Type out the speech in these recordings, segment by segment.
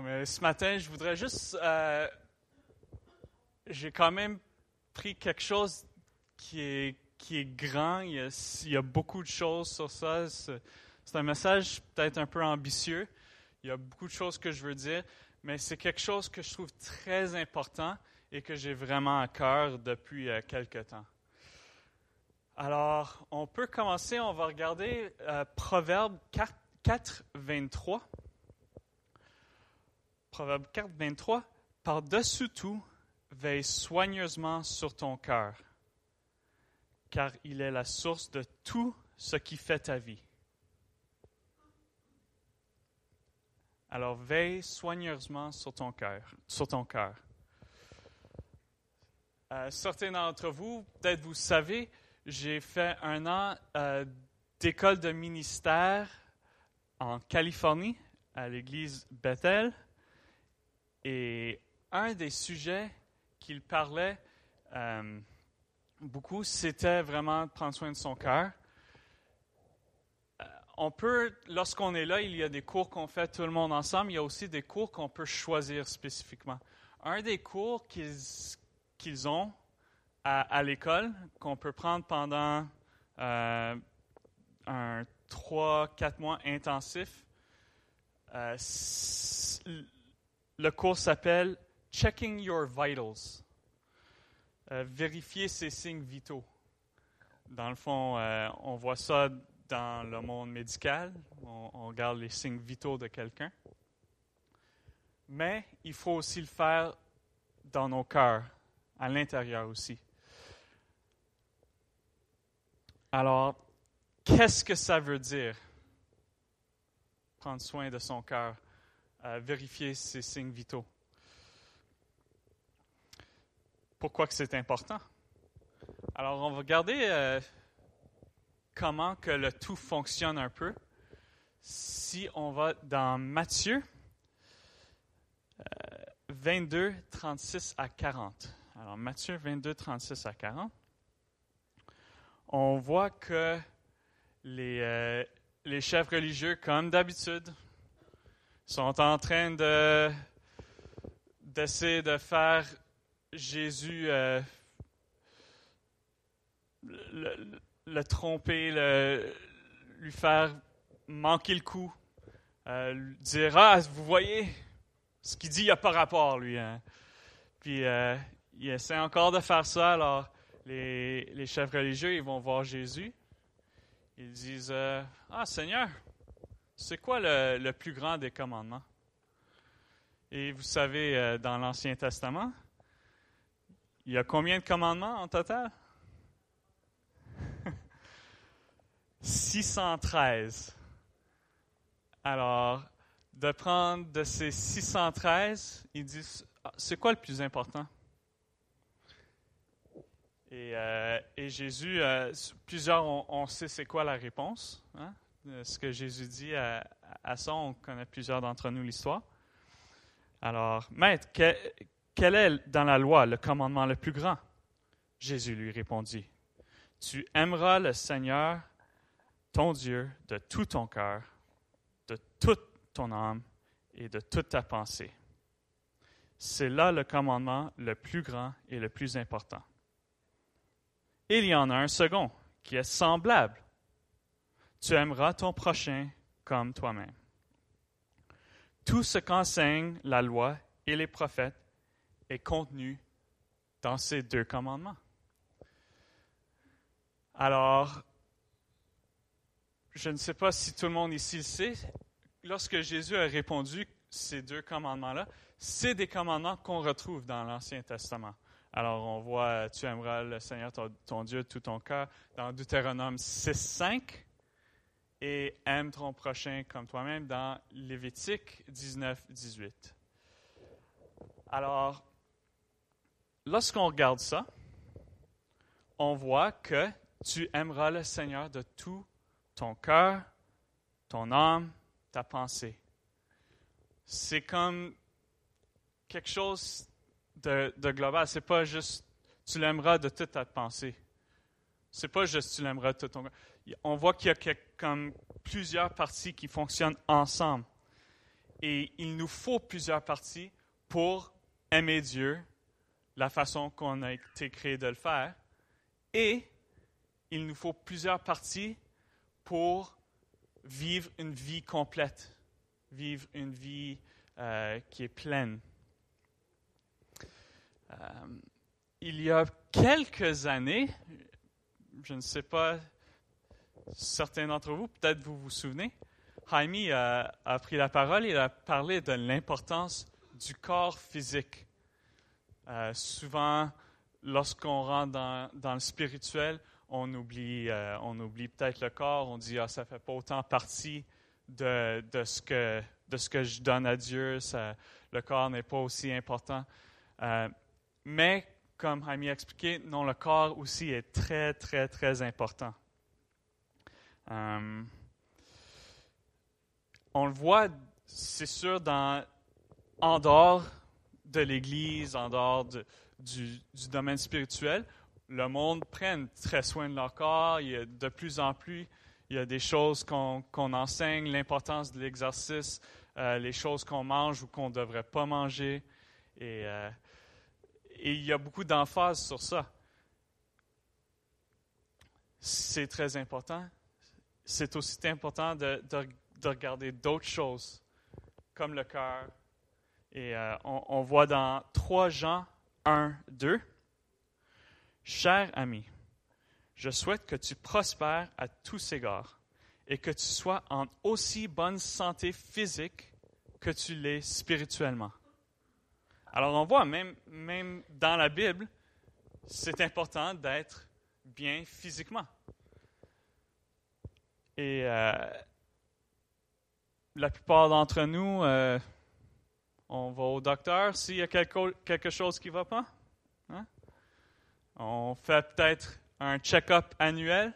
mais ce matin, je voudrais juste. euh, J'ai quand même pris quelque chose qui est, qui est grand. Il y, a, beaucoup de choses sur ça. C'est c'est un message peut-être un peu ambitieux. Il y a beaucoup de choses que je veux dire, mais c'est quelque chose que je trouve très important et que j'ai vraiment à cœur depuis euh, quelque temps. Alors, on peut commencer. On va regarder euh, Proverbe 4, 4, 23. Proverbe 4, 23. Par-dessus tout, veille soigneusement sur ton cœur, car il est la source de tout ce qui fait ta vie. Alors, veille soigneusement sur ton cœur. Sur ton cœur. Euh, certains d'entre vous, peut-être vous savez, j'ai fait un an euh, d'école de ministère en Californie, à l'église Bethel. Et un des sujets qu'il parlait euh, beaucoup, c'était vraiment de prendre soin de son cœur. Euh, On peut, lorsqu'on est là, il y a des cours qu'on fait tout le monde ensemble. Il y a aussi des cours qu'on peut choisir spécifiquement. Un des cours qu'ils ont à, l'école, qu'on peut prendre pendant euh, un 3-4 mois intensif, euh, le cours s'appelle Checking Your Vitals. Euh, vérifier ses signes vitaux. Dans le fond, euh, on voit ça dans le monde médical. On, on regarde les signes vitaux de quelqu'un. Mais il faut aussi le faire dans nos cœurs, à l'intérieur aussi. Alors, qu'est-ce que ça veut dire? Prendre soin de son cœur, euh, vérifier ses signes vitaux. Pourquoi que c'est important? Alors, on va regarder euh, comment que le tout fonctionne un peu. Si on va dans Matthieu euh, 22, 36 à 40. Alors, Matthieu 22, 36 à 40. On voit que euh, les chefs religieux, comme d'habitude, sont en train de d'essayer de faire Jésus euh, le, tromper, le- lui faire manquer le coup, euh, lui dire Ah, vous voyez, ce qu'il dit, il n'y a pas rapport, lui. hein. Puis euh, il essaie encore de faire ça, alors les, les chefs religieux, ils vont voir Jésus. Ils disent Ah, Seigneur, c'est quoi le, plus grand des commandements? Et vous savez, euh, dans l'Ancien Testament, il y a combien de commandements en total? 613. Alors, de prendre de ces 613, ils disent, Ah, c'est quoi le plus important? Et, euh, Jésus, euh, plusieurs, on, on sait c'est quoi la réponse. hein, Ce que Jésus dit à, ça, on connaît plusieurs d'entre nous l'histoire. Alors, Maître, que- quel est dans la loi le commandement le plus grand? Jésus lui répondit, Tu aimeras le Seigneur, ton Dieu, de tout ton cœur, de toute ton âme et de toute ta pensée. C'est là le commandement le plus grand et le plus important. Il y en a un second qui est semblable. Tu aimeras ton prochain comme toi-même. Tout ce qu'enseigne la loi et les prophètes est contenu dans ces deux commandements. Alors, je ne sais pas si tout le monde ici le sait, lorsque Jésus a répondu ces deux commandements-là, c'est des commandements qu'on retrouve dans l'Ancien Testament. Alors, on voit, tu aimeras le Seigneur ton, Dieu tout ton cœur dans Deutéronome 6, 5 et aime ton prochain comme toi-même dans Lévitique 19, 18. Alors, lorsqu'on regarde ça, on voit que tu aimeras le Seigneur de tout ton cœur, ton âme, ta pensée. C'est comme quelque chose de, de global. C'est pas juste tu l'aimeras de toute ta pensée. C'est pas juste tu l'aimeras de tout ton cœur. On voit qu'il y a comme plusieurs parties qui fonctionnent ensemble. Et il nous faut plusieurs parties pour aimer Dieu, la façon qu'on a été créé de le faire. Et il nous faut plusieurs parties pour vivre une vie complète, vivre une vie euh, qui est pleine. Euh, il y a quelques années, je ne sais pas, certains d'entre vous, peut-être vous vous souvenez, Jaime a, pris la parole et a parlé de l'importance du corps physique. Euh, souvent, lorsqu'on rentre dans, le spirituel, on oublie, euh, on oublie peut-être le corps, on dit ah, ça ne fait pas autant partie de, ce que, de ce que je donne à Dieu, le corps n'est pas aussi important. Euh, mais, comme Jaime a expliqué, non, le corps aussi est très, très, très important. Euh, on le voit, c'est sûr, dans, en dehors de l'Église, en dehors du, domaine spirituel, le monde prenne très soin de leur corps. Il y a de plus en plus, il y a des choses qu'on enseigne, l'importance de l'exercice, euh, les choses qu'on mange ou qu'on ne devrait pas manger. Euh, et il y a beaucoup d'emphase sur ça. C'est très important. C'est aussi important de, de regarder d'autres choses, comme le cœur. Et euh, on, on, voit dans 3 Jean 1, 2, Cher ami, je souhaite que tu prospères à tous égards et que tu sois en aussi bonne santé physique que tu l'es spirituellement. Alors on voit, même, même dans la Bible, c'est important d'être bien physiquement. Et euh, la plupart d'entre nous, euh, on va au docteur s'il y a quelque, quelque chose qui ne va pas. Hein? On fait peut-être un check-up annuel.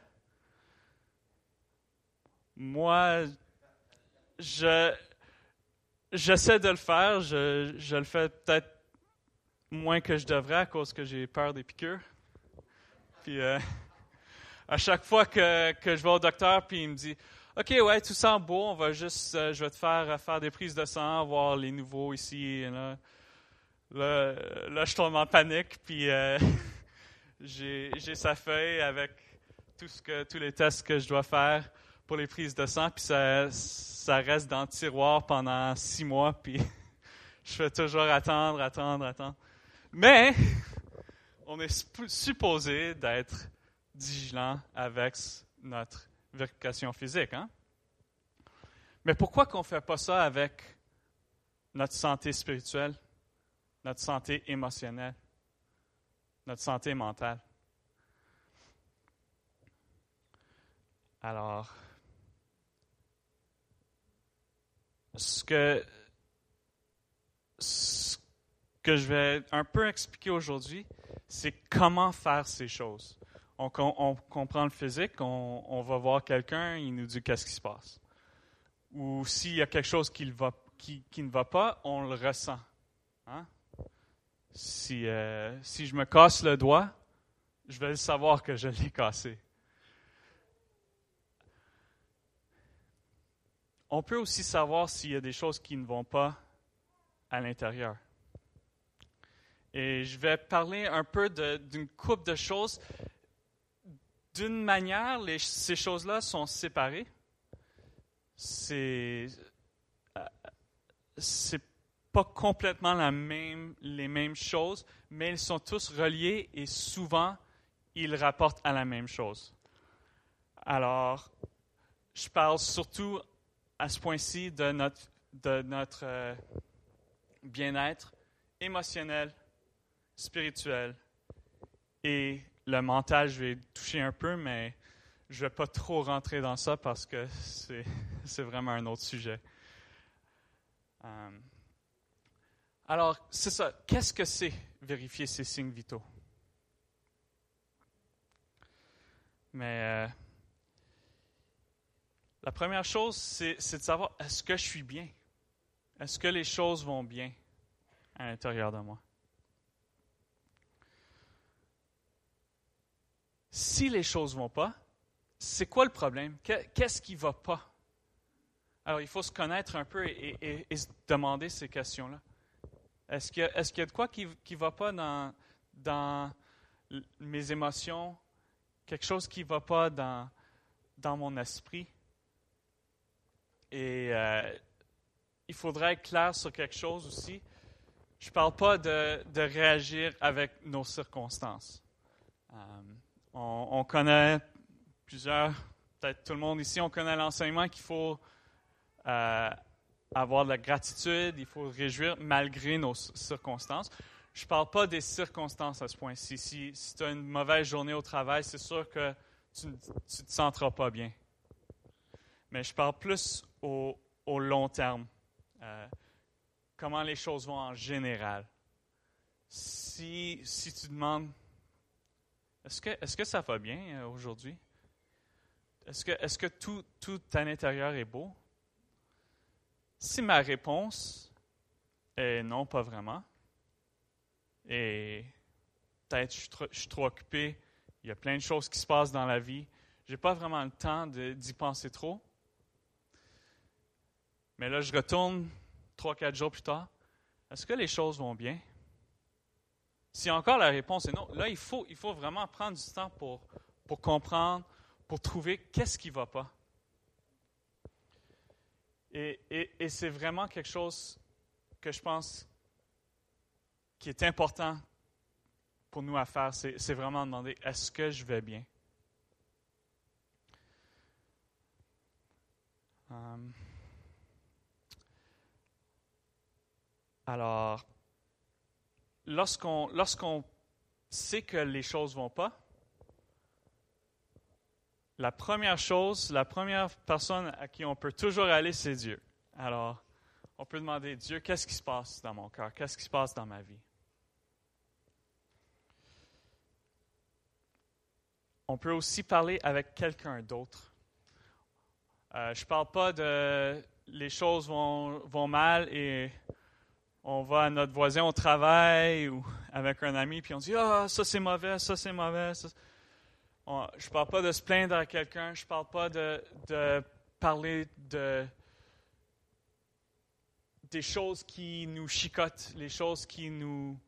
Moi, je, j'essaie de le faire. Je, je le fais peut-être moins que je devrais à cause que j'ai peur des piqûres. Puis, euh, à chaque fois que, que je vais au docteur, puis il me dit OK, ouais, tout sent beau, on va juste, euh, je vais te faire euh, faire des prises de sang, voir les nouveaux ici. Et là. Là, je tombe en panique, puis euh, j'ai sa feuille avec tout ce que, tous les tests que je dois faire pour les prises de sang, puis ça, ça reste dans le tiroir pendant six mois, puis je fais toujours attendre, attendre, attendre. Mais on est supposé d'être vigilant avec notre vérification physique. Hein? Mais pourquoi qu'on ne fait pas ça avec notre santé spirituelle, notre santé émotionnelle, notre santé mentale? Alors, ce que, ce que je vais un peu expliquer aujourd'hui, c'est comment faire ces choses on, comprend le physique, on, va voir quelqu'un, il nous dit qu'est-ce qui se passe. Ou s'il y a quelque chose qui, ne va pas, on le ressent. Hein? Si, euh, si je me casse le doigt, je vais savoir que je l'ai cassé. On peut aussi savoir s'il y a des choses qui ne vont pas à l'intérieur. Et je vais parler un peu d'une coupe de choses d'une manière, ces choses-là sont séparées. C'est c'est pas complètement la même, les mêmes choses, mais ils sont tous reliés et souvent ils rapportent à la même chose. Alors, je parle surtout à ce point-ci de notre, de notre euh, bien-être émotionnel, spirituel et le mental, je vais toucher un peu, mais je ne vais pas trop rentrer dans ça parce que c'est vraiment un autre sujet. Euh, alors, c'est ça. Qu'est-ce que c'est vérifier ces signes vitaux? Mais euh, la première chose, c'est de savoir est-ce que je suis bien? Est-ce que les choses vont bien à l'intérieur de moi? Si les choses ne vont pas, c'est quoi le problème? Qu'est-ce qui ne va pas? Alors, il faut se connaître un peu et, se demander ces questions-là. Est-ce qu'il y, a de quoi qui ne va pas dans, mes émotions, quelque chose qui ne va pas dans, mon esprit? Et euh, il faudrait être clair sur quelque chose aussi. Je ne parle pas de, de, réagir avec nos circonstances. Euh, on, on, connaît plusieurs, peut-être tout le monde ici, on connaît l'enseignement qu'il faut euh, avoir de la gratitude, il faut réjouir malgré nos circonstances. Je ne parle pas des circonstances à ce point-ci. Si, si tu as une mauvaise journée au travail, c'est sûr que tu ne te sentiras pas bien. Mais je parle plus au, au long terme. Euh, comment les choses vont en général. Si, si tu demandes, est-ce que, est que ça va bien euh, aujourd'hui? Est-ce que, est que tout, tout à l'intérieur est beau? Si ma réponse est non, pas vraiment, et peut-être je, je suis trop occupé, il y a plein de choses qui se passent dans la vie, je n'ai pas vraiment le temps d'y penser trop, mais là, je retourne trois, quatre jours plus tard. Est-ce que les choses vont bien? Si encore la réponse est non, là, il faut, vraiment prendre du temps pour, comprendre, pour trouver qu'est-ce qui ne va pas. Et, c'est vraiment quelque chose que je pense qui est important pour nous à faire, c'est vraiment demander, est-ce que je vais bien? Um, Alors, lorsqu'on sait que les choses vont pas, la première chose, la première personne à qui on peut toujours aller, c'est Dieu. Alors, on peut demander, Dieu, qu'est-ce qui se passe dans mon cœur? Qu'est-ce qui se passe dans ma vie? On peut aussi parler avec quelqu'un d'autre. Euh, je ne parle pas de les choses vont mal et on va à notre voisin au travail ou avec un ami, puis on dit Ah, ça c'est mauvais, ça c'est mauvais. je ne parle pas de se plaindre à quelqu'un, je ne parle pas de, parler de, des choses qui nous chicotent, les choses qui nous,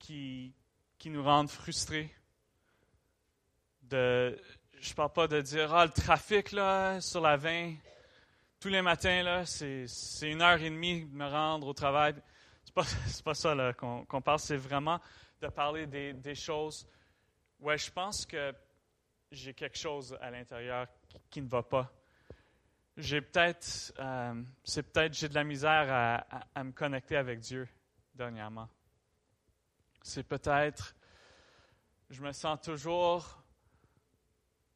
qui, qui nous rendent frustrés. De, je ne parle pas de dire Ah, le trafic là, sur la 20, tous les matins, là, c'est, une heure et demie de me rendre au travail. C'est pas, pas ça qu'on, parle, c'est vraiment de parler des, choses. Ouais, je pense que j'ai quelque chose à l'intérieur qui, ne va pas. J'ai peut-être, euh, c'est peut-être j'ai de la misère à, me connecter avec Dieu dernièrement. C'est peut-être, je me sens toujours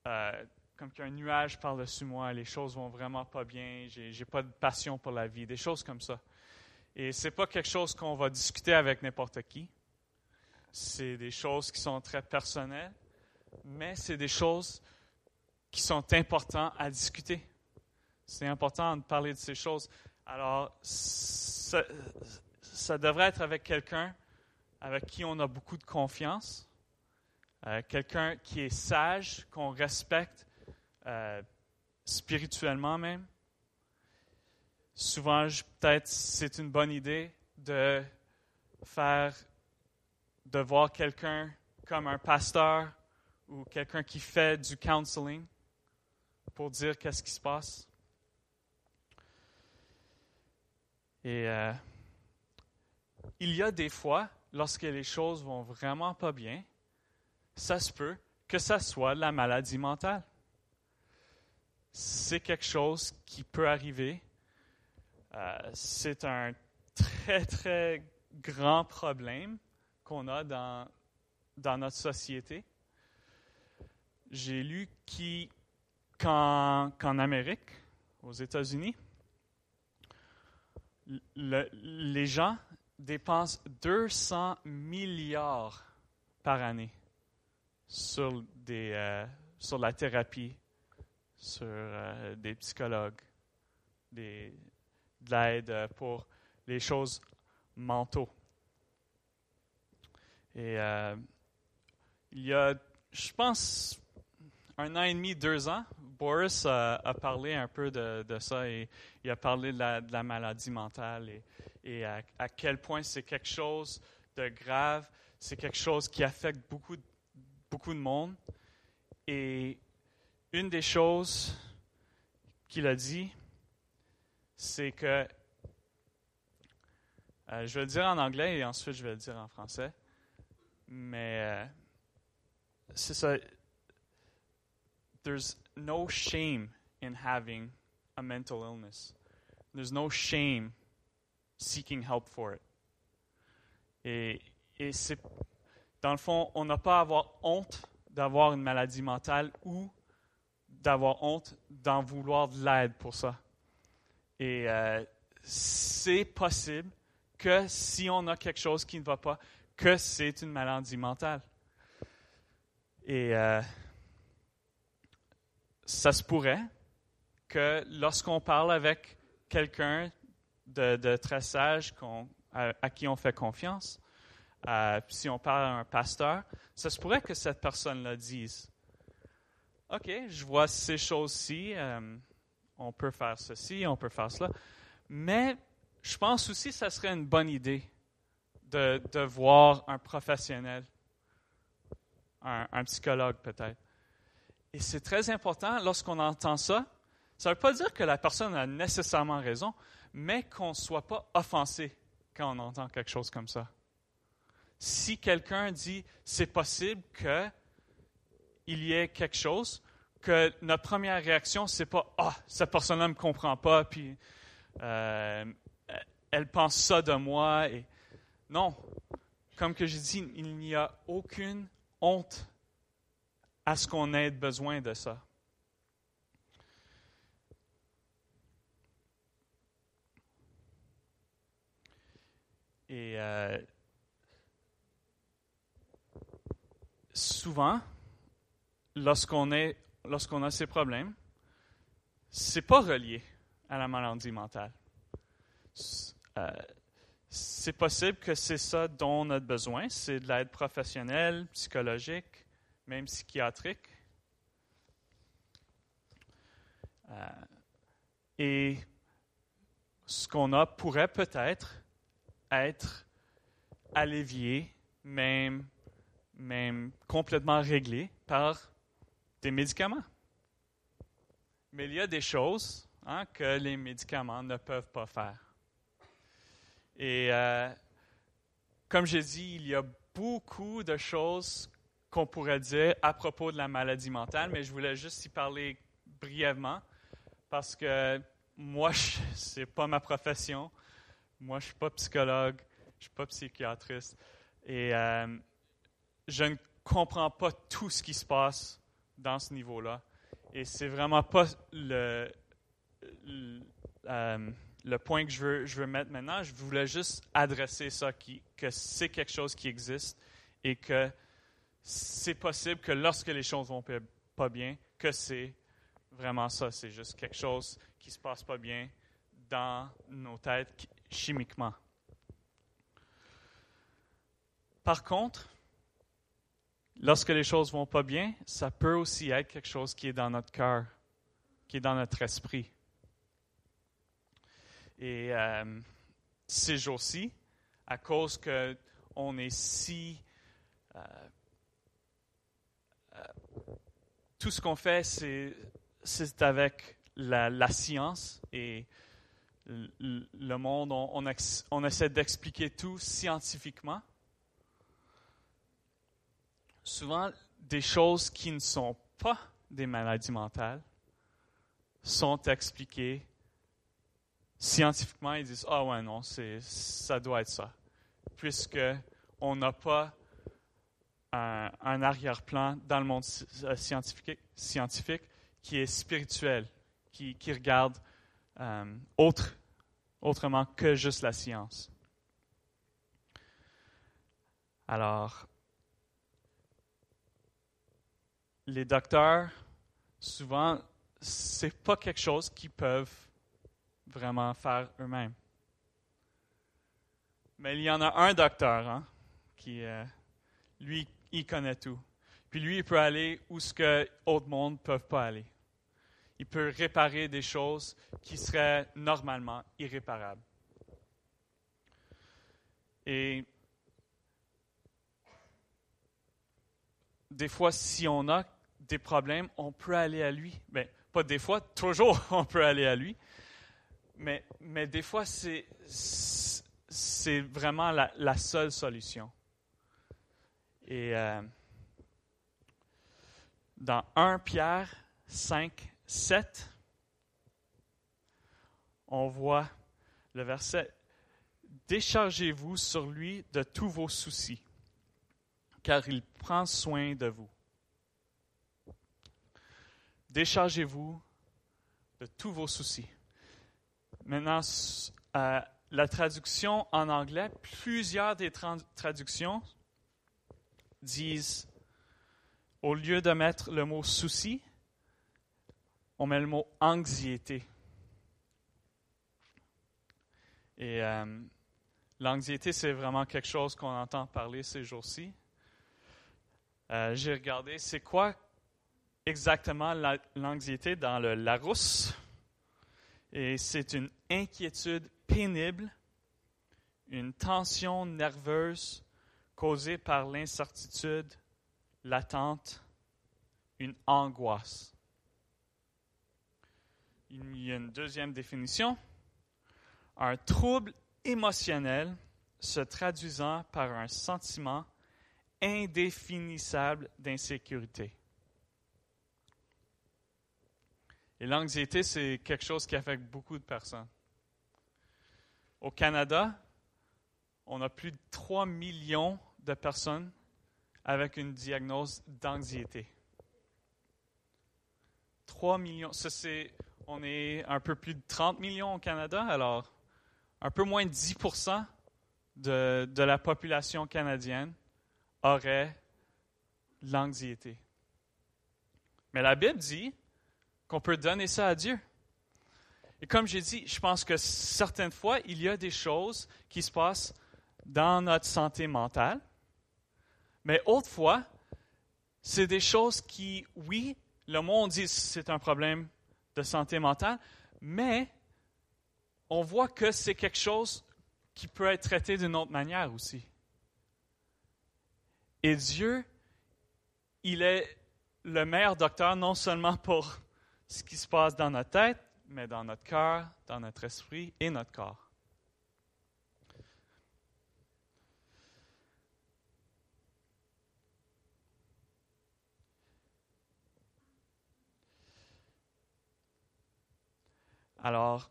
euh, comme qu'un nuage par-dessus moi, les choses vont vraiment pas bien, j'ai, pas de passion pour la vie, des choses comme ça. Et c'est pas quelque chose qu'on va discuter avec n'importe qui. C'est des choses qui sont très personnelles, mais c'est des choses qui sont importantes à discuter. C'est important de parler de ces choses. Alors, ça, ça devrait être avec quelqu'un avec qui on a beaucoup de confiance, euh, quelqu'un qui est sage, qu'on respecte, euh, spirituellement même. Souvent, peut-être c'est une bonne idée de faire, de voir quelqu'un comme un pasteur ou quelqu'un qui fait du counseling pour dire qu'est-ce qui se passe. Et euh, il y a des fois, lorsque les choses vont vraiment pas bien, ça se peut que ça soit la maladie mentale c'est quelque chose qui peut arriver. Euh, c'est un très, très grand problème qu'on a dans, notre société. J'ai lu qu'en, Amérique, aux États-Unis, les gens dépensent 200 milliards par année sur, euh, sur la thérapie sur euh, des psychologues, de l'aide pour les choses mentaux. Et euh, il y a, je pense, un an et demi, deux ans, Boris a, parlé un peu de, ça et il a parlé de la, maladie mentale et, à, quel point c'est quelque chose de grave, c'est quelque chose qui affecte beaucoup, beaucoup de monde. Et une des choses qu'il a dit, c'est que, euh, je vais le dire en anglais et ensuite je vais le dire en français, mais euh, c'est ça. There's no shame in having a mental illness. There's no shame seeking help for it. Et, et c'est, dans le fond, on n'a pas à avoir honte d'avoir une maladie mentale ou d'avoir honte d'en vouloir de l'aide pour ça. Et euh, c'est possible que si on a quelque chose qui ne va pas, que c'est une maladie mentale. Et euh, ça se pourrait que lorsqu'on parle avec quelqu'un de, très sage à, qui on fait confiance, euh, si on parle à un pasteur, ça se pourrait que cette personne-là dise OK, je vois ces choses-ci, euh, on peut faire ceci, on peut faire cela, mais je pense aussi que ça serait une bonne idée de, voir un professionnel, un, un psychologue peut-être. Et c'est très important lorsqu'on entend ça. Ça ne veut pas dire que la personne a nécessairement raison, mais qu'on ne soit pas offensé quand on entend quelque chose comme ça. Si quelqu'un dit c'est possible qu'il y ait quelque chose, que notre première réaction, c'est pas Ah, cette personne-là ne me comprend pas, puis euh, elle pense ça de moi. Et... Non, comme que j'ai dit, il n'y a aucune honte à ce qu'on ait besoin de ça. Et euh, souvent, lorsqu'on est lorsqu'on a ces problèmes, c'est pas relié à la maladie mentale. Euh, c'est possible que c'est ça dont on a besoin, c'est de l'aide professionnelle, psychologique, même psychiatrique. Euh, et ce qu'on a pourrait peut-être être allévié, même, même complètement réglé par médicaments. Mais il y a des choses hein, que les médicaments ne peuvent pas faire. Et euh, comme j'ai dit, il y a beaucoup de choses qu'on pourrait dire à propos de la maladie mentale, mais je voulais juste y parler brièvement parce que moi, ce n'est pas ma profession. Moi, je ne suis pas psychologue, je ne suis pas psychiatriste. Et euh, je ne comprends pas tout ce qui se passe dans ce niveau-là. Et c'est vraiment pas le, euh, le, point que je veux, je veux mettre maintenant. Je voulais juste adresser ça, qui, que c'est quelque chose qui existe et que c'est possible que lorsque les choses vont pas bien, que c'est vraiment ça. C'est juste quelque chose qui se passe pas bien dans nos têtes chimiquement. Par contre, lorsque les choses vont pas bien, ça peut aussi être quelque chose qui est dans notre cœur, qui est dans notre esprit. Et euh, ces jours-ci, à cause que on est si euh, euh, tout ce qu'on fait, c'est avec la, science et le monde. on essaie d'expliquer tout scientifiquement souvent des choses qui ne sont pas des maladies mentales sont expliquées scientifiquement. Ils disent Ah ouais, non, ça doit être ça. Puisque on n'a pas un, arrière-plan dans le monde euh, scientifique, qui est spirituel, qui, regarde euh, autre, autrement que juste la science. Alors, les docteurs, souvent, c'est pas quelque chose qu'ils peuvent vraiment faire eux-mêmes. Mais il y en a un docteur hein, qui, euh, lui, il connaît tout. Puis lui, il peut aller où ce que autres mondes ne peuvent pas aller. il peut réparer des choses qui seraient normalement irréparables. Et des fois, si on a des problèmes, on peut aller à lui. Bien, pas des fois, toujours on peut aller à lui. Mais, des fois, c'est, vraiment la, la, seule solution. Et euh, dans 1 Pierre 5, 7, on voit le verset Déchargez-vous sur lui de tous vos soucis, car il prend soin de vous. Déchargez-vous de tous vos soucis. Maintenant, euh, la traduction en anglais, plusieurs des traductions disent, au lieu de mettre le mot souci, on met le mot anxiété. Et euh, l'anxiété, c'est vraiment quelque chose qu'on entend parler ces jours-ci. Euh, j'ai regardé, c'est quoi exactement l'anxiété dans le Larousse? Et c'est une inquiétude pénible, une tension nerveuse causée par l'incertitude, l'attente, une angoisse. Il y a une deuxième définition. Un trouble émotionnel se traduisant par un sentiment indéfinissable d'insécurité. Et l'anxiété, c'est quelque chose qui affecte beaucoup de personnes. Au Canada, on a plus de 3 millions de personnes avec une diagnose d'anxiété. 3 millions. C'est, on est un peu plus de 30 millions au Canada, alors un peu moins de 10 de, de la population canadienne aurait l'anxiété. Mais la Bible dit qu'on peut donner ça à Dieu. Et comme j'ai dit, je pense que certaines fois, il y a des choses qui se passent dans notre santé mentale, mais autrefois, c'est des choses qui, oui, le monde dit c'est un problème de santé mentale, mais on voit que c'est quelque chose qui peut être traité d'une autre manière aussi. Et Dieu, il est le meilleur docteur non seulement pour ce qui se passe dans notre tête, mais dans notre cœur, dans notre esprit et notre corps. Alors,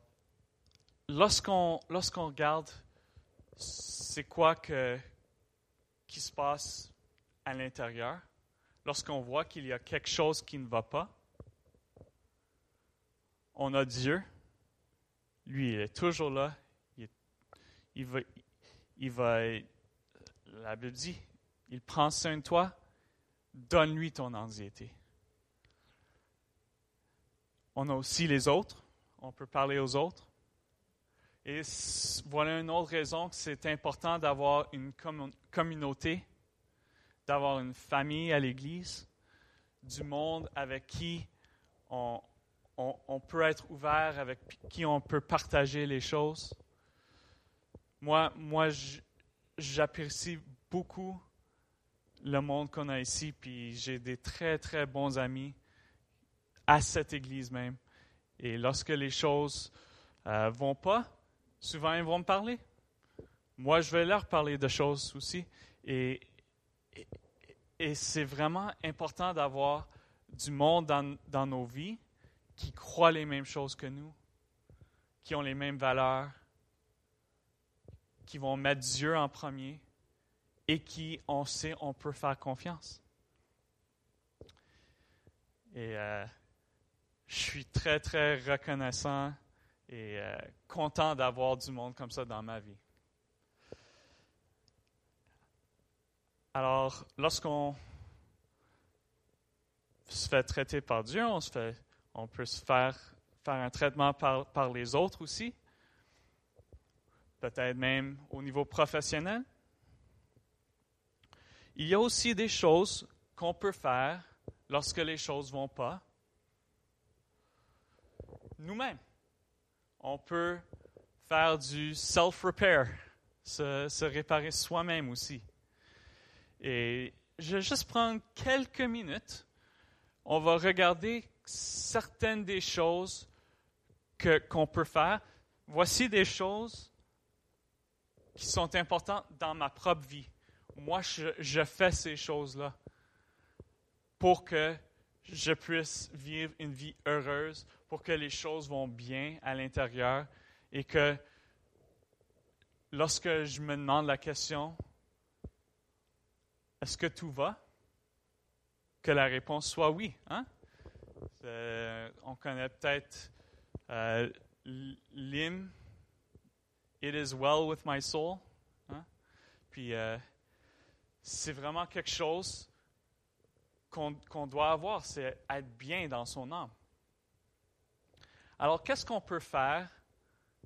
lorsqu'on lorsqu'on regarde c'est quoi que, qui se passe à l'intérieur, lorsqu'on voit qu'il y a quelque chose qui ne va pas, on a Dieu. Lui, il est toujours là. Il, va, il va, la Bible dit, il prend soin de toi, donne-lui ton anxiété. On a aussi les autres, on peut parler aux autres. Et voilà une autre raison que c'est important d'avoir une communauté, d'avoir une famille à l'Église, du monde avec qui on, peut être ouvert, avec qui on peut partager les choses. Moi, moi j'apprécie beaucoup le monde qu'on a ici, puis j'ai des très, très bons amis à cette église même. Et lorsque les choses ne euh, vont pas, souvent ils vont me parler. Moi, je vais leur parler de choses aussi. Et, et, et c'est vraiment important d'avoir du monde dans, dans nos vies qui croient les mêmes choses que nous, qui ont les mêmes valeurs, qui vont mettre Dieu en premier et qui, on sait, on peut faire confiance. Et euh, je suis très, très reconnaissant et euh, content d'avoir du monde comme ça dans ma vie. Alors, lorsqu'on se fait traiter par Dieu, on se fait on peut se faire, un traitement par, par les autres aussi, peut-être même au niveau professionnel. Il y a aussi des choses qu'on peut faire lorsque les choses ne vont pas. nous-mêmes. On peut faire du self-repair, se, se réparer soi-même aussi. Et je vais juste prendre quelques minutes. On va regarder certaines des choses que, qu'on peut faire. Voici des choses qui sont importantes dans ma propre vie. Moi, je, fais ces choses-là pour que je puisse vivre une vie heureuse, pour que les choses vont bien à l'intérieur et que lorsque je me demande la question, est-ce que tout va? Que la réponse soit oui. Hein? On connaît peut-être euh, l'hymne It is well with my soul. Hein? Puis euh, c'est vraiment quelque chose qu'on doit avoir, c'est être bien dans son âme. Alors, qu'est-ce qu'on peut faire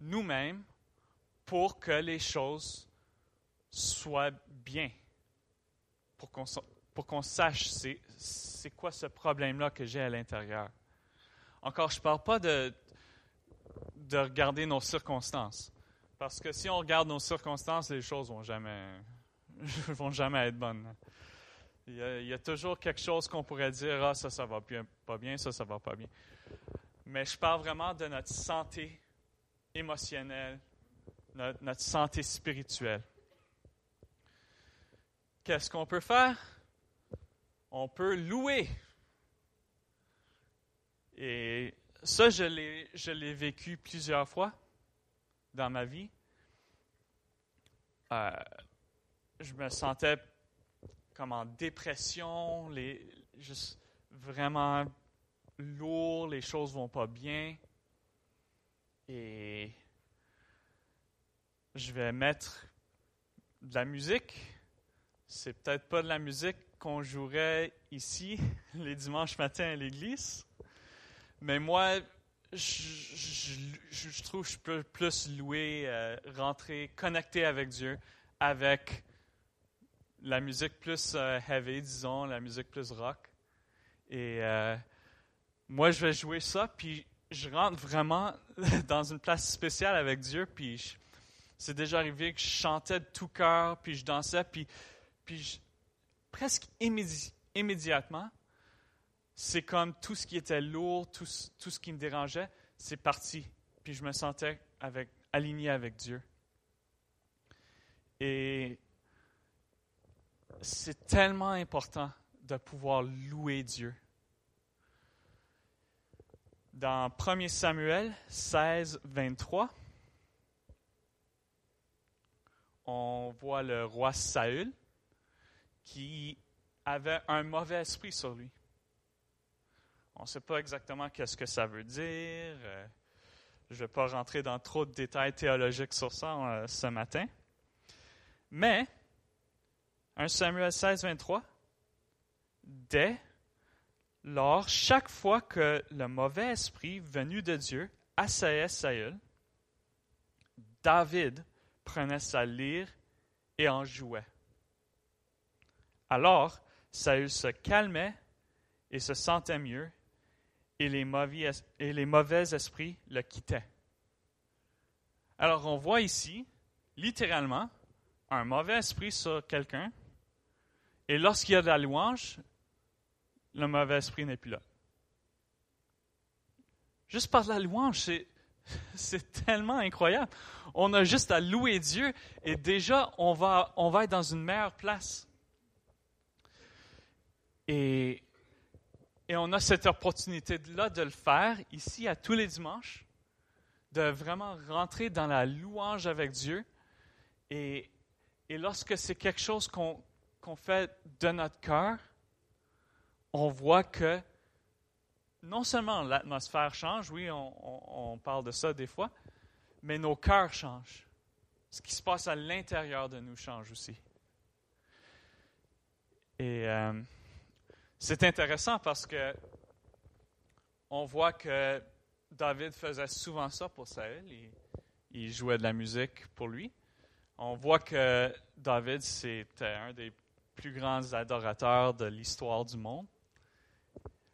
nous-mêmes pour que les choses soient bien? Pour qu'on pour qu'on sache c'est quoi ce problème-là que j'ai à l'intérieur. Encore, je ne parle pas de, de regarder nos circonstances. Parce que si on regarde nos circonstances, les choses ne vont jamais, vont jamais être bonnes. Il y, a, toujours quelque chose qu'on pourrait dire, ah, ça, ça va pas bien, ça, ça va pas bien. Mais je parle vraiment de notre santé émotionnelle, notre santé spirituelle. Qu'est-ce qu'on peut faire? On peut louer. Et ça, je l'ai vécu plusieurs fois dans ma vie. Euh, je me sentais comme en dépression, les, vraiment lourd, les choses vont pas bien. Et je vais mettre de la musique. C'est peut-être pas de la musique qu'on jouerait ici les dimanches matins à l'église. Mais moi, je, trouve que je peux plus louer, euh, rentrer, connecter avec Dieu avec la musique plus euh, heavy, disons, la musique plus rock. Et euh, moi, je vais jouer ça, puis je rentre vraiment dans une place spéciale avec Dieu, puis c'est déjà arrivé que je chantais de tout cœur, puis je dansais, puis, puis presque immédiatement, c'est comme tout ce qui était lourd, tout, ce qui me dérangeait, c'est parti. Puis je me sentais aligné avec Dieu. Et c'est tellement important de pouvoir louer Dieu. Dans 1 Samuel 16, 23, on voit le roi Saül qui avait un mauvais esprit sur lui. On ne sait pas exactement qu'est-ce que ça veut dire. Euh, je ne vais pas rentrer dans trop de détails théologiques sur ça euh, ce matin. Mais 1 Samuel 16, 23. Dès lors, chaque fois que le mauvais esprit venu de Dieu assaillait Saül, David prenait sa lyre et en jouait. Alors, Saül se calmait et se sentait mieux, et les mauvais, esprits le quittaient. Alors, on voit ici, littéralement, un mauvais esprit sur quelqu'un et lorsqu'il y a de la louange, le mauvais esprit n'est plus là. Juste par la louange, c'est, tellement incroyable. On a juste à louer Dieu et déjà, on va, on va être dans une meilleure place. Et, on a cette opportunité-là de le faire ici à tous les dimanches, de vraiment rentrer dans la louange avec Dieu. Et, lorsque c'est quelque chose qu'on qu'on fait de notre cœur, on voit que non seulement l'atmosphère change, oui, on, parle de ça des fois, mais nos cœurs changent. Ce qui se passe à l'intérieur de nous change aussi. Et euh, c'est intéressant parce que on voit que David faisait souvent ça pour Saül. il jouait de la musique pour lui. On voit que David, c'était un des plus grands adorateurs de l'histoire du monde.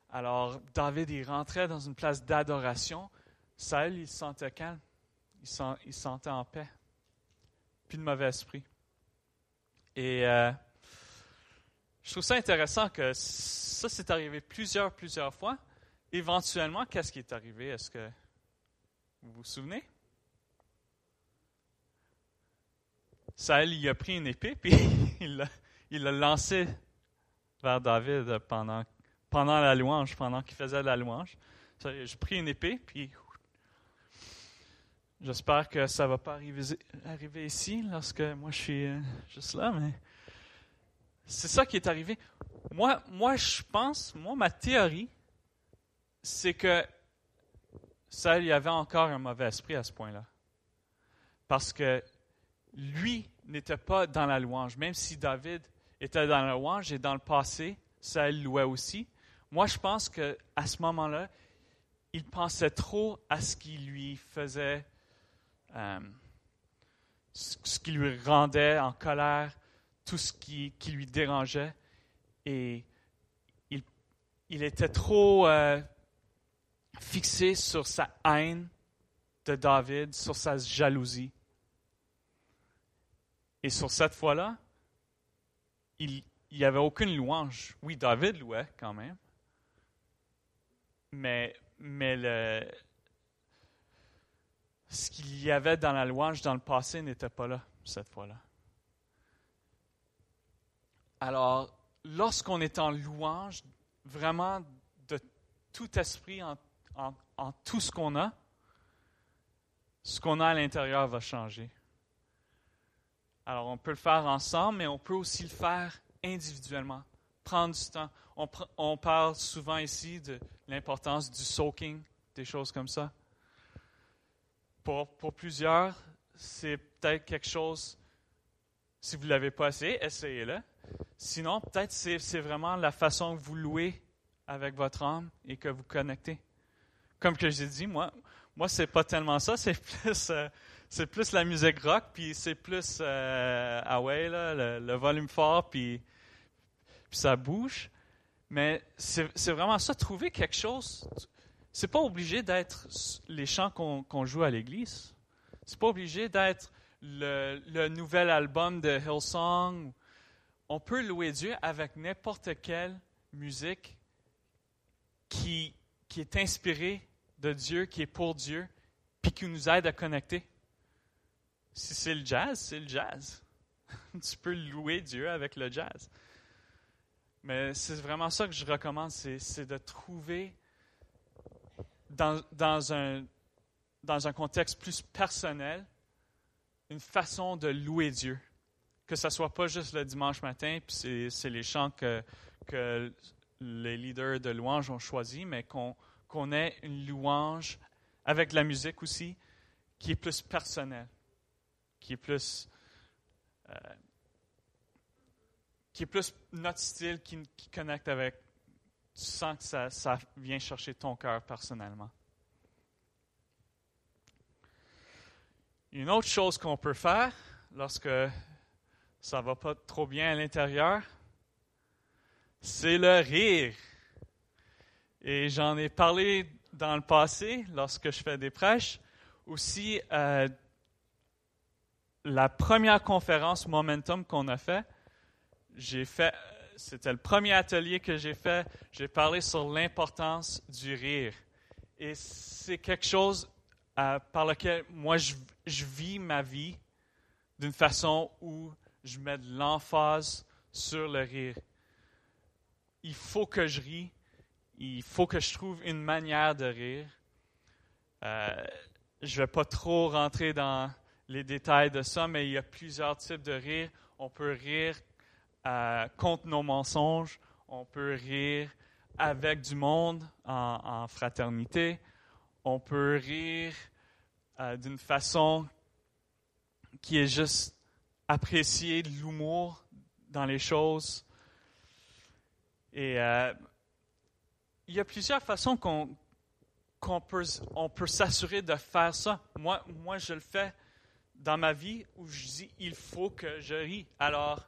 Alors, David, il rentrait dans une place d'adoration, Saül, il se sentait calme, il, se sentait en paix, puis de mauvais esprit. Et euh, je trouve ça intéressant que ça s'est arrivé plusieurs, plusieurs fois. Éventuellement, qu'est-ce qui est arrivé? Est-ce que vous vous souvenez? Saël, il a pris une épée, puis il l'a lancé vers David pendant, pendant la louange, pendant qu'il faisait la louange. J'ai pris une épée, puis j'espère que ça ne va pas arriver, arriver ici lorsque moi je suis euh, juste là, mais c'est ça qui est arrivé. Moi, je pense, moi, ma théorie, c'est que ça, y avait encore un mauvais esprit à ce point-là. Parce que lui n'était pas dans la louange. Même si David était dans la louange et dans le passé, ça louait aussi. Moi, je pense qu'à ce moment-là, il pensait trop à ce qui lui faisait, euh, ce qui lui rendait en colère, tout ce qui, lui dérangeait. Et il, était trop euh, fixé sur sa haine de David, sur sa jalousie. Et sur cette fois-là, il n'y avait aucune louange. Oui, David louait quand même. Mais, mais le, ce qu'il y avait dans la louange dans le passé n'était pas là cette fois-là. Alors, lorsqu'on est en louange, vraiment de tout esprit, en, tout ce qu'on a, ce qu'on a à l'intérieur va changer. Alors, on peut le faire ensemble, mais on peut aussi le faire individuellement. Prendre du temps. On, parle souvent ici de l'importance du soaking, des choses comme ça. Pour, pour plusieurs, c'est peut-être quelque chose, si vous ne l'avez pas essayé, essayez-le. Sinon, peut-être c'est, vraiment la façon que vous louez avec votre âme et que vous connectez. Comme que j'ai dit, moi, moi c'est pas tellement ça, c'est plus euh, c'est plus la musique rock, puis c'est plus euh, ah ouais, le, volume fort, puis, puis ça bouge. Mais c'est vraiment ça, trouver quelque chose. C'est pas obligé d'être les chants qu'on joue à l'église. C'est pas obligé d'être le, nouvel album de Hillsong. On peut louer Dieu avec n'importe quelle musique qui, est inspirée de Dieu, qui est pour Dieu, puis qui nous aide à connecter. Si c'est le jazz, c'est le jazz. tu peux louer Dieu avec le jazz. Mais c'est vraiment ça que je recommande, c'est de trouver dans un contexte plus personnel une façon de louer Dieu. Que ce ne soit pas juste le dimanche matin, puis c'est les chants que, les leaders de louange ont choisis, mais qu'on ait une louange avec la musique aussi qui est plus personnelle qui est plus euh, qui est plus notre style, qui, connecte avec. Tu sens que ça, ça vient chercher ton cœur personnellement. Une autre chose qu'on peut faire lorsque ça va pas trop bien à l'intérieur, c'est le rire. Et j'en ai parlé dans le passé lorsque je fais des prêches. Aussi, euh, la première conférence Momentum qu'on a fait, j'ai fait, c'était le premier atelier que j'ai fait. J'ai parlé sur l'importance du rire. Et c'est quelque chose euh, par lequel moi je, vis ma vie d'une façon où je mets de l'emphase sur le rire. Il faut que je rie. Il faut que je trouve une manière de rire. Euh, je ne vais pas trop rentrer dans les détails de ça, mais il y a plusieurs types de rire. On peut rire euh, contre nos mensonges, on peut rire avec du monde en, fraternité, on peut rire euh, d'une façon qui est juste apprécier l'humour dans les choses. Et euh, il y a plusieurs façons qu'on peut, on peut s'assurer de faire ça. Moi, moi, je le fais dans ma vie où je dis il faut que je rie. Alors,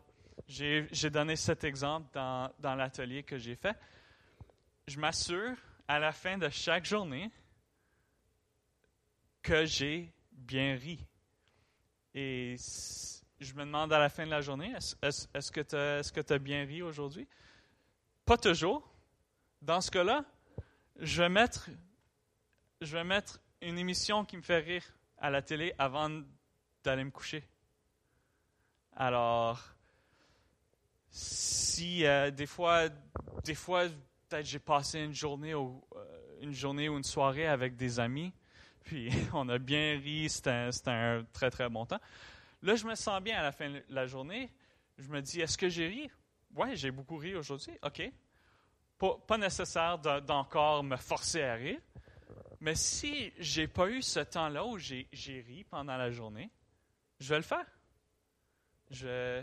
j'ai donné cet exemple dans, dans l'atelier que j'ai fait. Je m'assure à la fin de chaque journée que j'ai bien ri. Et je me demande à la fin de la journée, est-ce que tu as, bien ri aujourd'hui? Pas toujours. Dans ce cas-là, je vais mettre, une émission qui me fait rire à la télé avant d'aller me coucher. Alors, si euh, des fois, des fois, peut-être j'ai passé une journée, ou, euh, une journée ou une soirée avec des amis, puis on a bien ri, c'était un, très très bon temps. Là, je me sens bien à la fin de la journée. Je me dis, est-ce que j'ai ri? Oui, j'ai beaucoup ri aujourd'hui. OK. Pas, nécessaire d'encore me forcer à rire. Mais si j'ai pas eu ce temps-là où j'ai ri pendant la journée, je vais le faire. Je,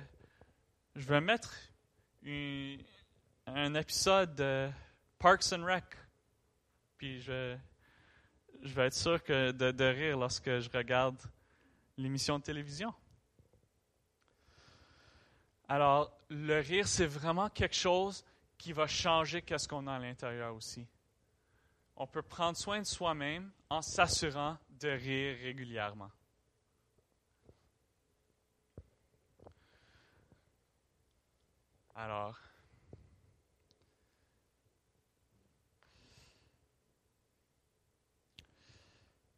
je vais mettre un épisode de Parks and Rec. Puis je, je vais être sûr que de rire lorsque je regarde l'émission de télévision. Alors, le rire, c'est vraiment quelque chose qui va changer qu'est-ce qu'on a à l'intérieur aussi. On peut prendre soin de soi-même en s'assurant de rire régulièrement. Alors,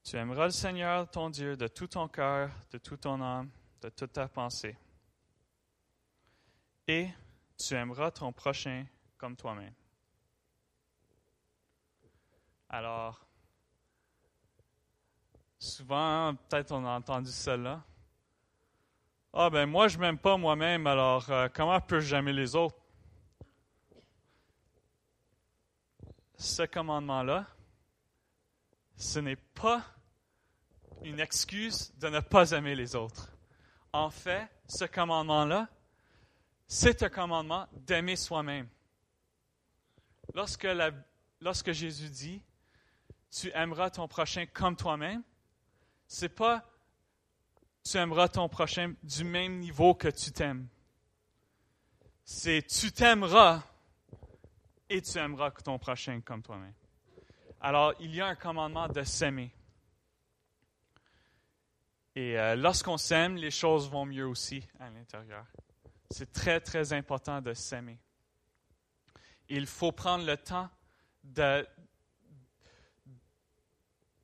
tu aimeras le Seigneur ton Dieu de tout ton cœur, de toute ton âme, de toute ta pensée. Et tu aimeras ton prochain comme toi-même. Alors, souvent, peut-être on a entendu cela. Ah ben moi je m'aime pas moi-même, alors euh, comment peux-je aimer les autres? Ce commandement-là, ce n'est pas une excuse de ne pas aimer les autres. En fait, ce commandement-là, c'est un commandement d'aimer soi-même. Lorsque, Jésus dit, tu aimeras ton prochain comme toi-même, c'est pas tu aimeras ton prochain du même niveau que tu t'aimes. C'est tu t'aimeras et tu aimeras ton prochain comme toi-même. Alors, il y a un commandement de s'aimer. Et euh, lorsqu'on s'aime, les choses vont mieux aussi à l'intérieur. C'est très, très important de s'aimer. Il faut prendre le temps de,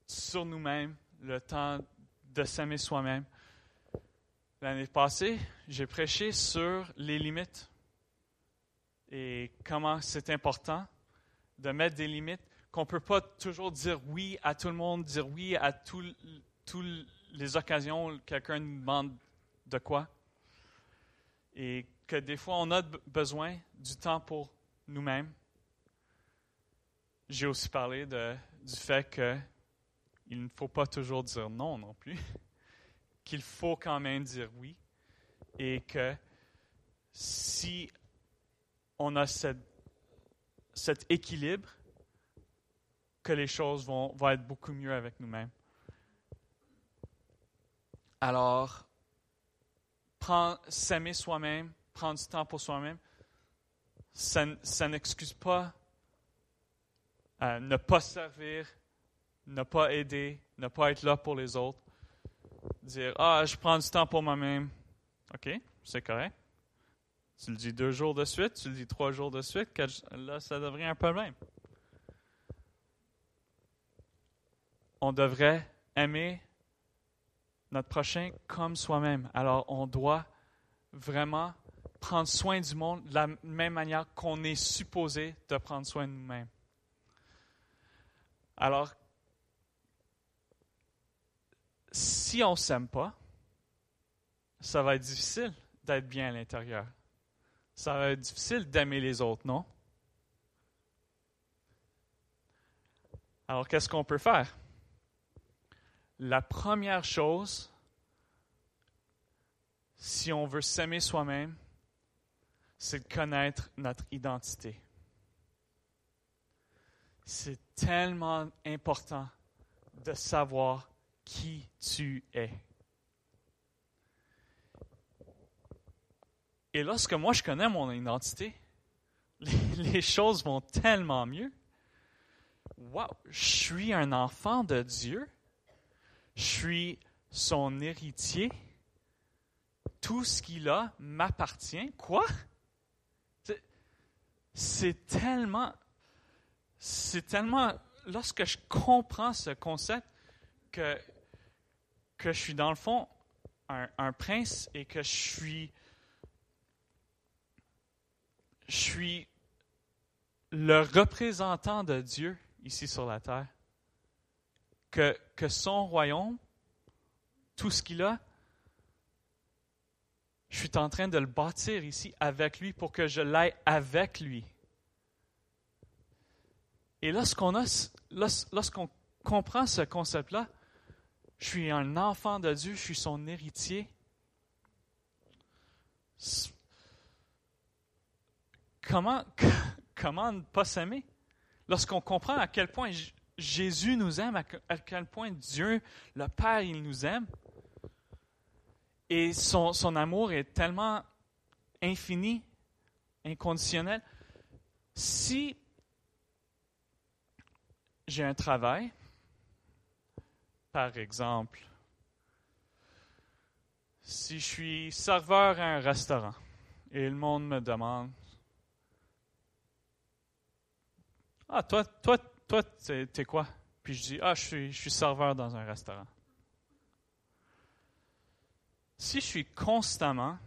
sur nous-mêmes, le temps de s'aimer soi-même, L'année passée, j'ai prêché sur les limites et comment c'est important de mettre des limites, qu'on ne peut pas toujours dire oui à tout le monde, dire oui à toutes les occasions où quelqu'un nous demande de quoi. Et que des fois, on a besoin du temps pour nous-mêmes. J'ai aussi parlé du fait qu'il ne faut pas toujours dire non non plus qu'il faut quand même dire oui et que si on a cet équilibre, que les choses vont, vont être beaucoup mieux avec nous-mêmes. Alors, s'aimer soi-même, prendre du temps pour soi-même, ça, n'excuse pas euh, ne pas servir, ne pas aider, ne pas être là pour les autres dire Ah, je prends du temps pour moi-même. OK, c'est correct. Tu le dis deux jours de suite, tu le dis trois jours de suite, là, ça devrait un problème. On devrait aimer notre prochain comme soi-même. Alors, on doit vraiment prendre soin du monde de la même manière qu'on est supposé de prendre soin de nous-mêmes. Alors, si on ne s'aime pas, ça va être difficile d'être bien à l'intérieur. Ça va être difficile d'aimer les autres, non? Alors, qu'est-ce qu'on peut faire? La première chose, si on veut s'aimer soi-même, c'est de connaître notre identité. C'est tellement important de savoir qui tu es. Et lorsque moi je connais mon identité, les, choses vont tellement mieux. Wow, je suis un enfant de Dieu. Je suis son héritier. Tout ce qu'il a m'appartient. Quoi? C'est tellement, c'est tellement, lorsque je comprends ce concept, que, je suis dans le fond un, un prince et que je suis, je suis le représentant de Dieu ici sur la terre. Que, son royaume, tout ce qu'il a, je suis en train de le bâtir ici avec lui pour que je l'aille avec lui. Et lorsqu'on lorsqu'on comprend ce concept-là, je suis un enfant de Dieu, je suis son héritier. Comment, comment ne pas s'aimer? Lorsqu'on comprend à quel point Jésus nous aime, à quel point Dieu, le Père, il nous aime, et son, son amour est tellement infini, inconditionnel. Si j'ai un travail, par exemple, si je suis serveur à un restaurant et le monde me demande Ah, toi, toi, toi, t'es quoi? Puis je dis, ah, je suis, serveur dans un restaurant. Si je suis constamment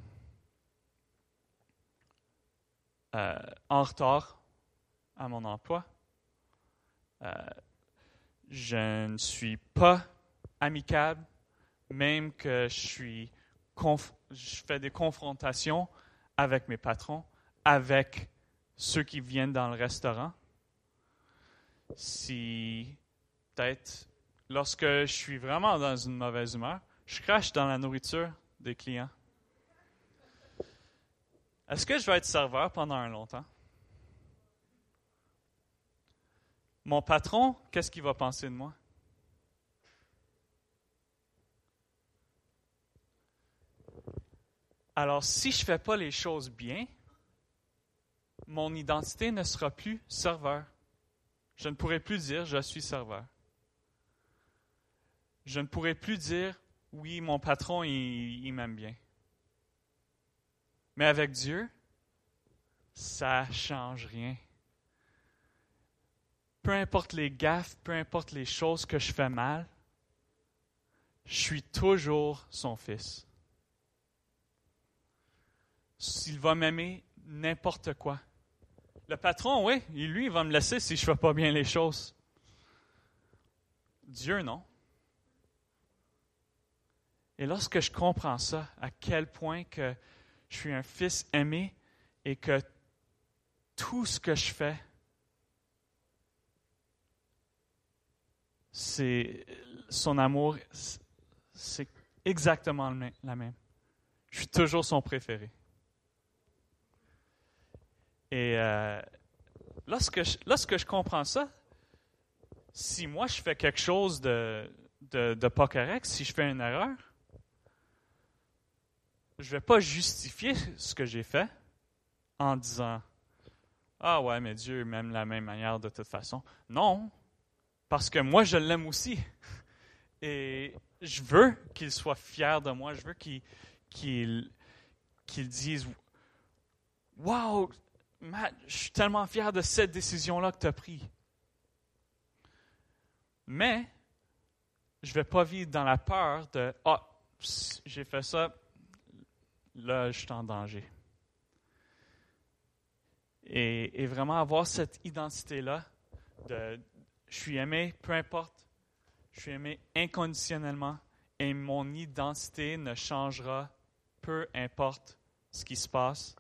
euh, en retard à mon emploi, euh, je ne suis pas amicable, même que je fais des confrontations avec mes patrons, avec ceux qui viennent dans le restaurant si peut-être lorsque je suis vraiment dans une mauvaise humeur, je crache dans la nourriture des clients. Est-ce que je vais être serveur pendant un longtemps? Mon patron, qu'est-ce qu'il va penser de moi? Alors, si je ne fais pas les choses bien, mon identité ne sera plus serveur. Je ne pourrai plus dire je suis serveur. Je ne pourrai plus dire oui, mon patron, il, m'aime bien. Mais avec Dieu, ça change rien. Peu importe les gaffes, peu importe les choses que je fais mal, je suis toujours son fils. S'il va m'aimer, n'importe quoi. Le patron, oui, lui, il va me laisser si je ne fais pas bien les choses. Dieu, non. Et lorsque je comprends ça, à quel point que je suis un fils aimé et que tout ce que je fais, c'est son amour, c'est exactement la même. Je suis toujours son préféré. Et euh, lorsque, je, lorsque je comprends ça, si moi je fais quelque chose de, de, pas correct, si je fais une erreur, je ne vais pas justifier ce que j'ai fait en disant Ah ouais, mais Dieu m'aime de la même manière de toute façon. Non, parce que moi je l'aime aussi. Et je veux qu'il soit fier de moi, je veux qu'il dise Wow, Je suis tellement fier de cette décision-là que tu as prise. Mais, je ne vais pas vivre dans la peur de Ah, oh, j'ai fait ça, là, je suis en danger. Et, et vraiment avoir cette identité-là de je suis aimé, peu importe, je suis aimé inconditionnellement et mon identité ne changera peu importe ce qui se passe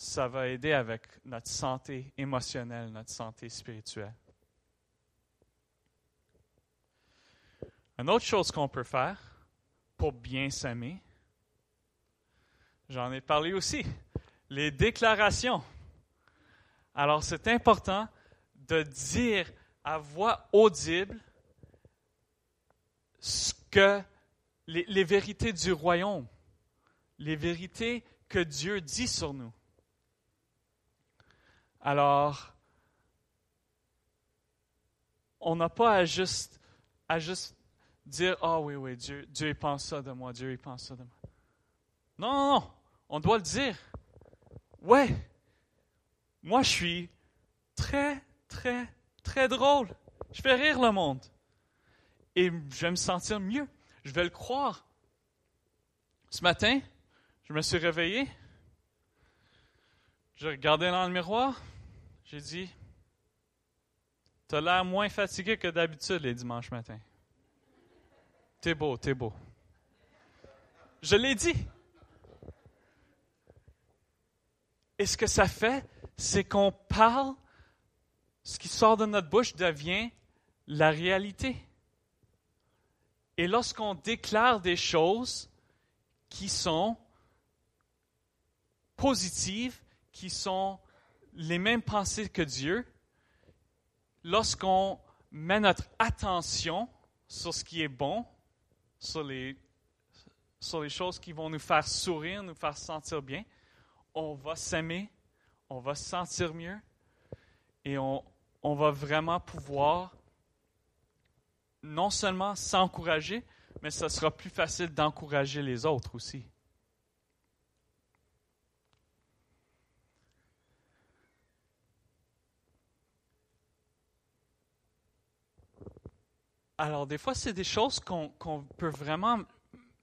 ça va aider avec notre santé émotionnelle, notre santé spirituelle. Une autre chose qu'on peut faire pour bien s'aimer, j'en ai parlé aussi, les déclarations. Alors c'est important de dire à voix audible ce que les, les vérités du royaume, les vérités que Dieu dit sur nous. Alors, on n'a pas à juste dire Ah oh, oui, oui, Dieu, Dieu il pense ça de moi, Dieu il pense ça de moi. Non, non, non, on doit le dire. Ouais, moi je suis très, très, très drôle. Je fais rire le monde. Et je vais me sentir mieux. Je vais le croire. Ce matin, je me suis réveillé. J'ai regardé dans le miroir. J'ai dit Tu as l'air moins fatigué que d'habitude les dimanches matins. T'es beau, t'es beau. Je l'ai dit. Et ce que ça fait, c'est qu'on parle, ce qui sort de notre bouche devient la réalité. Et lorsqu'on déclare des choses qui sont positives, qui sont les mêmes pensées que Dieu, lorsqu'on met notre attention sur ce qui est bon, sur les, choses qui vont nous faire sourire, nous faire sentir bien, on va s'aimer, on va se sentir mieux et on, on va vraiment pouvoir non seulement s'encourager, mais ce sera plus facile d'encourager les autres aussi. Alors, des fois, c'est des choses qu'on peut vraiment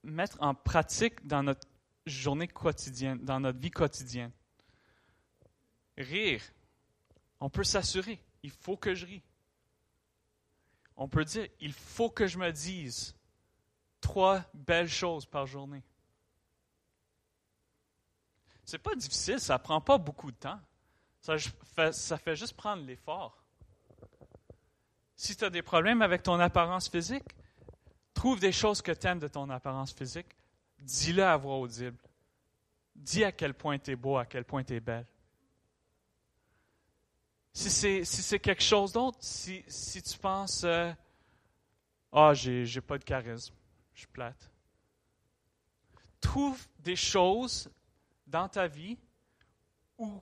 mettre en pratique dans notre journée quotidienne, dans notre vie quotidienne. Rire. On peut s'assurer, il faut que je rie. On peut dire, il faut que je me dise trois belles choses par journée. C'est pas difficile, ça prend pas beaucoup de temps. Ça fait, ça fait juste prendre l'effort. Si tu as des problèmes avec ton apparence physique, trouve des choses que tu aimes de ton apparence physique, dis-le à voix audible. Dis à quel point tu es beau, à quel point tu es belle. Si c'est si quelque chose d'autre, si, si, tu penses euh, Ah, j'ai, j'ai pas de charisme, je suis plate. Trouve des choses dans ta vie où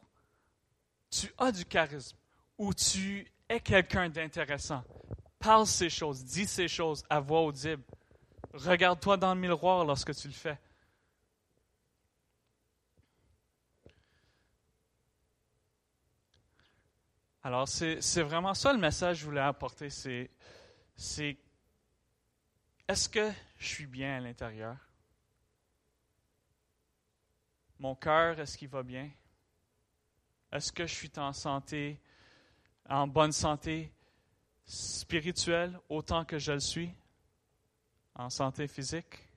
tu as du charisme, où tu est quelqu'un d'intéressant. Parle ces choses, dis ces choses à voix audible. Regarde-toi dans le miroir lorsque tu le fais. Alors, c'est vraiment ça le message que je voulais apporter. C'est est-ce que je suis bien à l'intérieur? Mon cœur, est-ce qu'il va bien? Est-ce que je suis en santé? En bonne santé spirituelle autant que je le suis, en santé physique.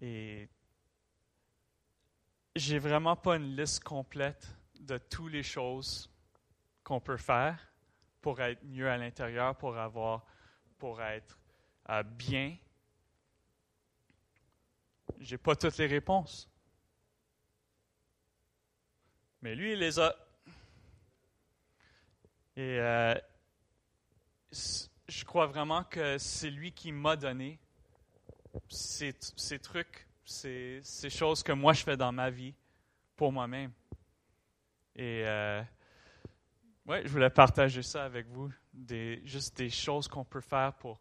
Et j'ai vraiment pas une liste complète de toutes les choses qu'on peut faire pour être mieux à l'intérieur, pour avoir, pour être euh, bien. J'ai pas toutes les réponses. Mais lui, il les a. Et euh, je crois vraiment que c'est lui qui m'a donné ces, trucs, ces, ces, choses que moi je fais dans ma vie pour moi-même. Et euh, ouais, je voulais partager ça avec vous, des, juste des choses qu'on peut faire pour,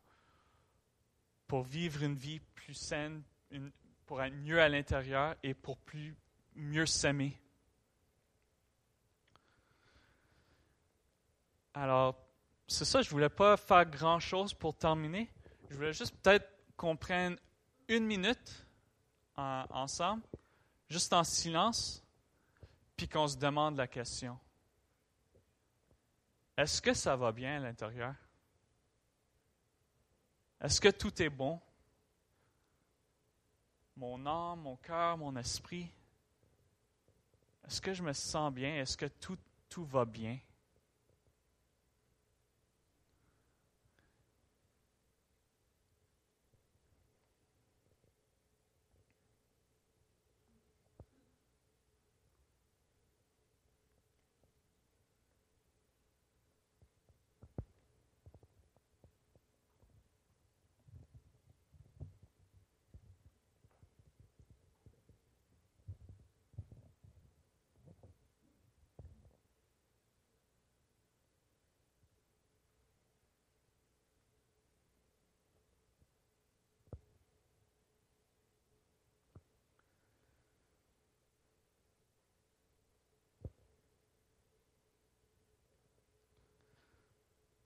pour vivre une vie plus saine, pour être mieux à l'intérieur et pour plus, mieux s'aimer. Alors, c'est ça, je ne voulais pas faire grand-chose pour terminer. Je voulais juste peut-être qu'on prenne une minute ensemble, juste en silence, puis qu'on se demande la question. Est-ce que ça va bien à l'intérieur? Est-ce que tout est bon? Mon âme, mon cœur, mon esprit? Est-ce que je me sens bien? Est-ce que tout, tout va bien?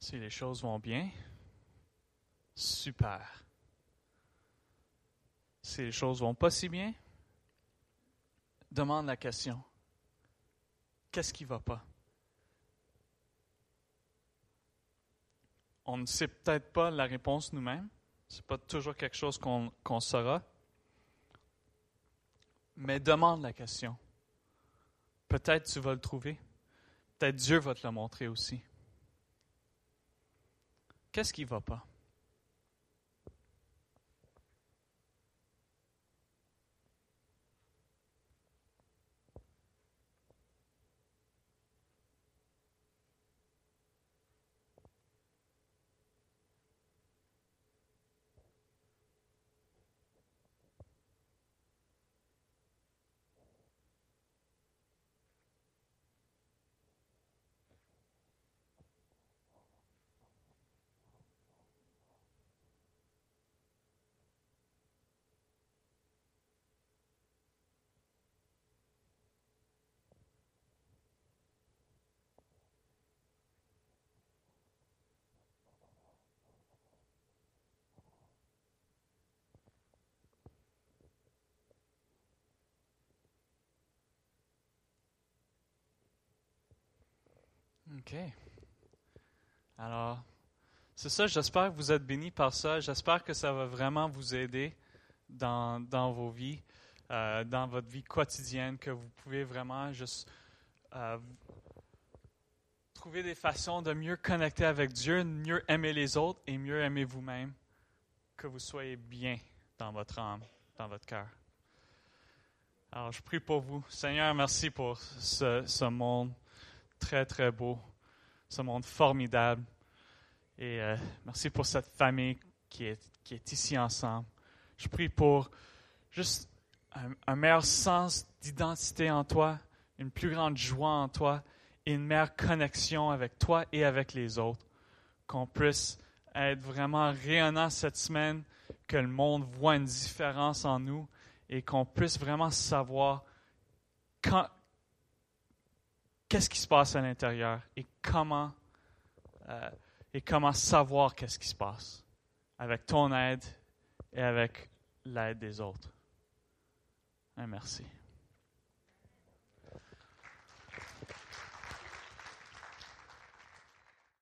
Si les choses vont bien, super. Si les choses vont pas si bien, demande la question. Qu'est-ce qui va pas? On ne sait peut-être pas la réponse nous-mêmes. Ce n'est pas toujours quelque chose qu'on saura. Mais demande la question. Peut-être tu vas le trouver. Peut-être Dieu va te le montrer aussi. Qu'est-ce qui ne va pas? OK. Alors, c'est ça, j'espère que vous êtes bénis par ça. J'espère que ça va vraiment vous aider dans, dans vos vies, euh, dans votre vie quotidienne, que vous pouvez vraiment juste euh, trouver des façons de mieux connecter avec Dieu, mieux aimer les autres et mieux aimer vous-même, que vous soyez bien dans votre âme, dans votre cœur. Alors, je prie pour vous. Seigneur, merci pour ce, ce monde très, très beau, ce monde formidable. Et euh, merci pour cette famille qui est, qui est ici ensemble. Je prie pour juste un, meilleur sens d'identité en toi, une plus grande joie en toi et une meilleure connexion avec toi et avec les autres. Qu'on puisse être vraiment rayonnant cette semaine, que le monde voit une différence en nous et qu'on puisse vraiment savoir quand, qu'est-ce qui se passe à l'intérieur et comment, euh, et comment savoir qu'est-ce qui se passe avec ton aide et avec l'aide des autres. merci.